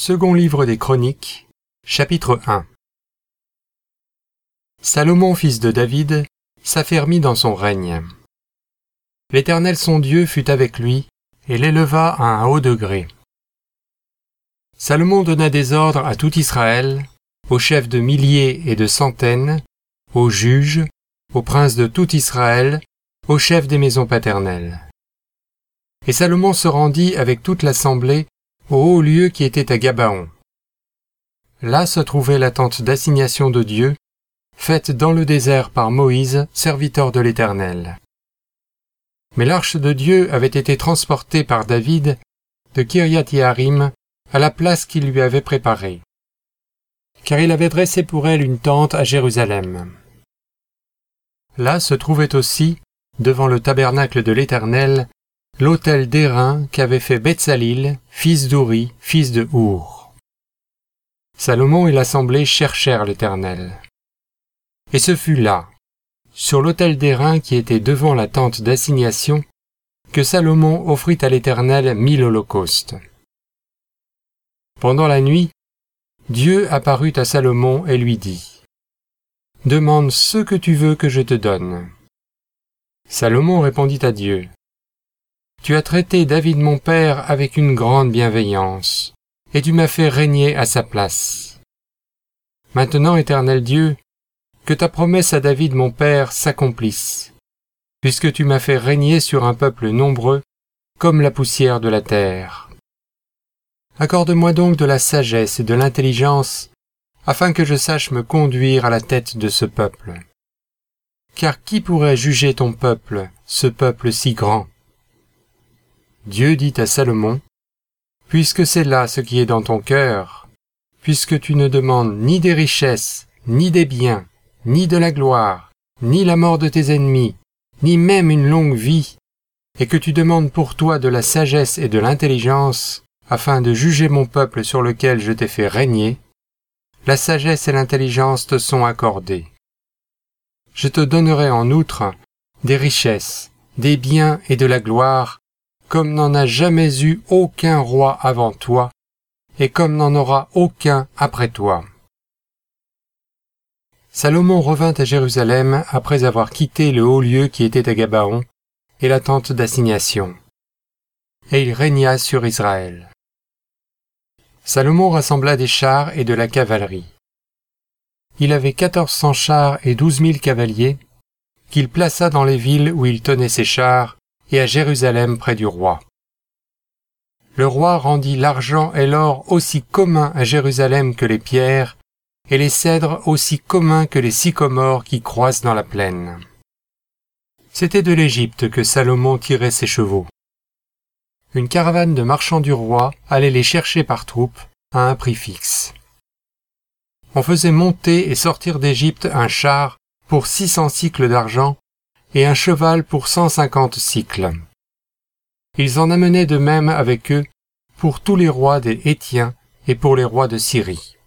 Second livre des Chroniques, chapitre 1 Salomon, fils de David, s'affermit dans son règne. L'Éternel son Dieu fut avec lui et l'éleva à un haut degré. Salomon donna des ordres à tout Israël, aux chefs de milliers et de centaines, aux juges, aux princes de tout Israël, aux chefs des maisons paternelles. Et Salomon se rendit avec toute l'assemblée au lieu qui était à Gabaon. Là se trouvait la tente d'assignation de Dieu, faite dans le désert par Moïse, serviteur de l'Éternel. Mais l'arche de Dieu avait été transportée par David de Kiriath Yarim à la place qu'il lui avait préparée, car il avait dressé pour elle une tente à Jérusalem. Là se trouvait aussi, devant le tabernacle de l'Éternel, l'autel d'airain qu'avait fait Betsalil, fils d'Uri, fils de Our. Salomon et l'assemblée cherchèrent l'Éternel. Et ce fut là, sur l'autel d'airain qui était devant la tente d'assignation, que Salomon offrit à l'Éternel mille holocaustes. Pendant la nuit, Dieu apparut à Salomon et lui dit, Demande ce que tu veux que je te donne. Salomon répondit à Dieu, tu as traité David mon père avec une grande bienveillance, et tu m'as fait régner à sa place. Maintenant, éternel Dieu, que ta promesse à David mon père s'accomplisse, puisque tu m'as fait régner sur un peuple nombreux, comme la poussière de la terre. Accorde-moi donc de la sagesse et de l'intelligence, afin que je sache me conduire à la tête de ce peuple. Car qui pourrait juger ton peuple, ce peuple si grand? Dieu dit à Salomon, Puisque c'est là ce qui est dans ton cœur, puisque tu ne demandes ni des richesses, ni des biens, ni de la gloire, ni la mort de tes ennemis, ni même une longue vie, et que tu demandes pour toi de la sagesse et de l'intelligence, afin de juger mon peuple sur lequel je t'ai fait régner, la sagesse et l'intelligence te sont accordées. Je te donnerai en outre des richesses, des biens et de la gloire, comme n'en a jamais eu aucun roi avant toi, et comme n'en aura aucun après toi. Salomon revint à Jérusalem après avoir quitté le haut lieu qui était à Gabaon et la tente d'assignation. Et il régna sur Israël. Salomon rassembla des chars et de la cavalerie. Il avait quatorze cents chars et douze mille cavaliers, qu'il plaça dans les villes où il tenait ses chars, et à Jérusalem près du roi. Le roi rendit l'argent et l'or aussi communs à Jérusalem que les pierres, et les cèdres aussi communs que les sycomores qui croissent dans la plaine. C'était de l'Égypte que Salomon tirait ses chevaux. Une caravane de marchands du roi allait les chercher par troupes à un prix fixe. On faisait monter et sortir d'Égypte un char pour six cents cycles d'argent et un cheval pour cent cinquante cycles. Ils en amenaient de même avec eux pour tous les rois des Hétiens et pour les rois de Syrie.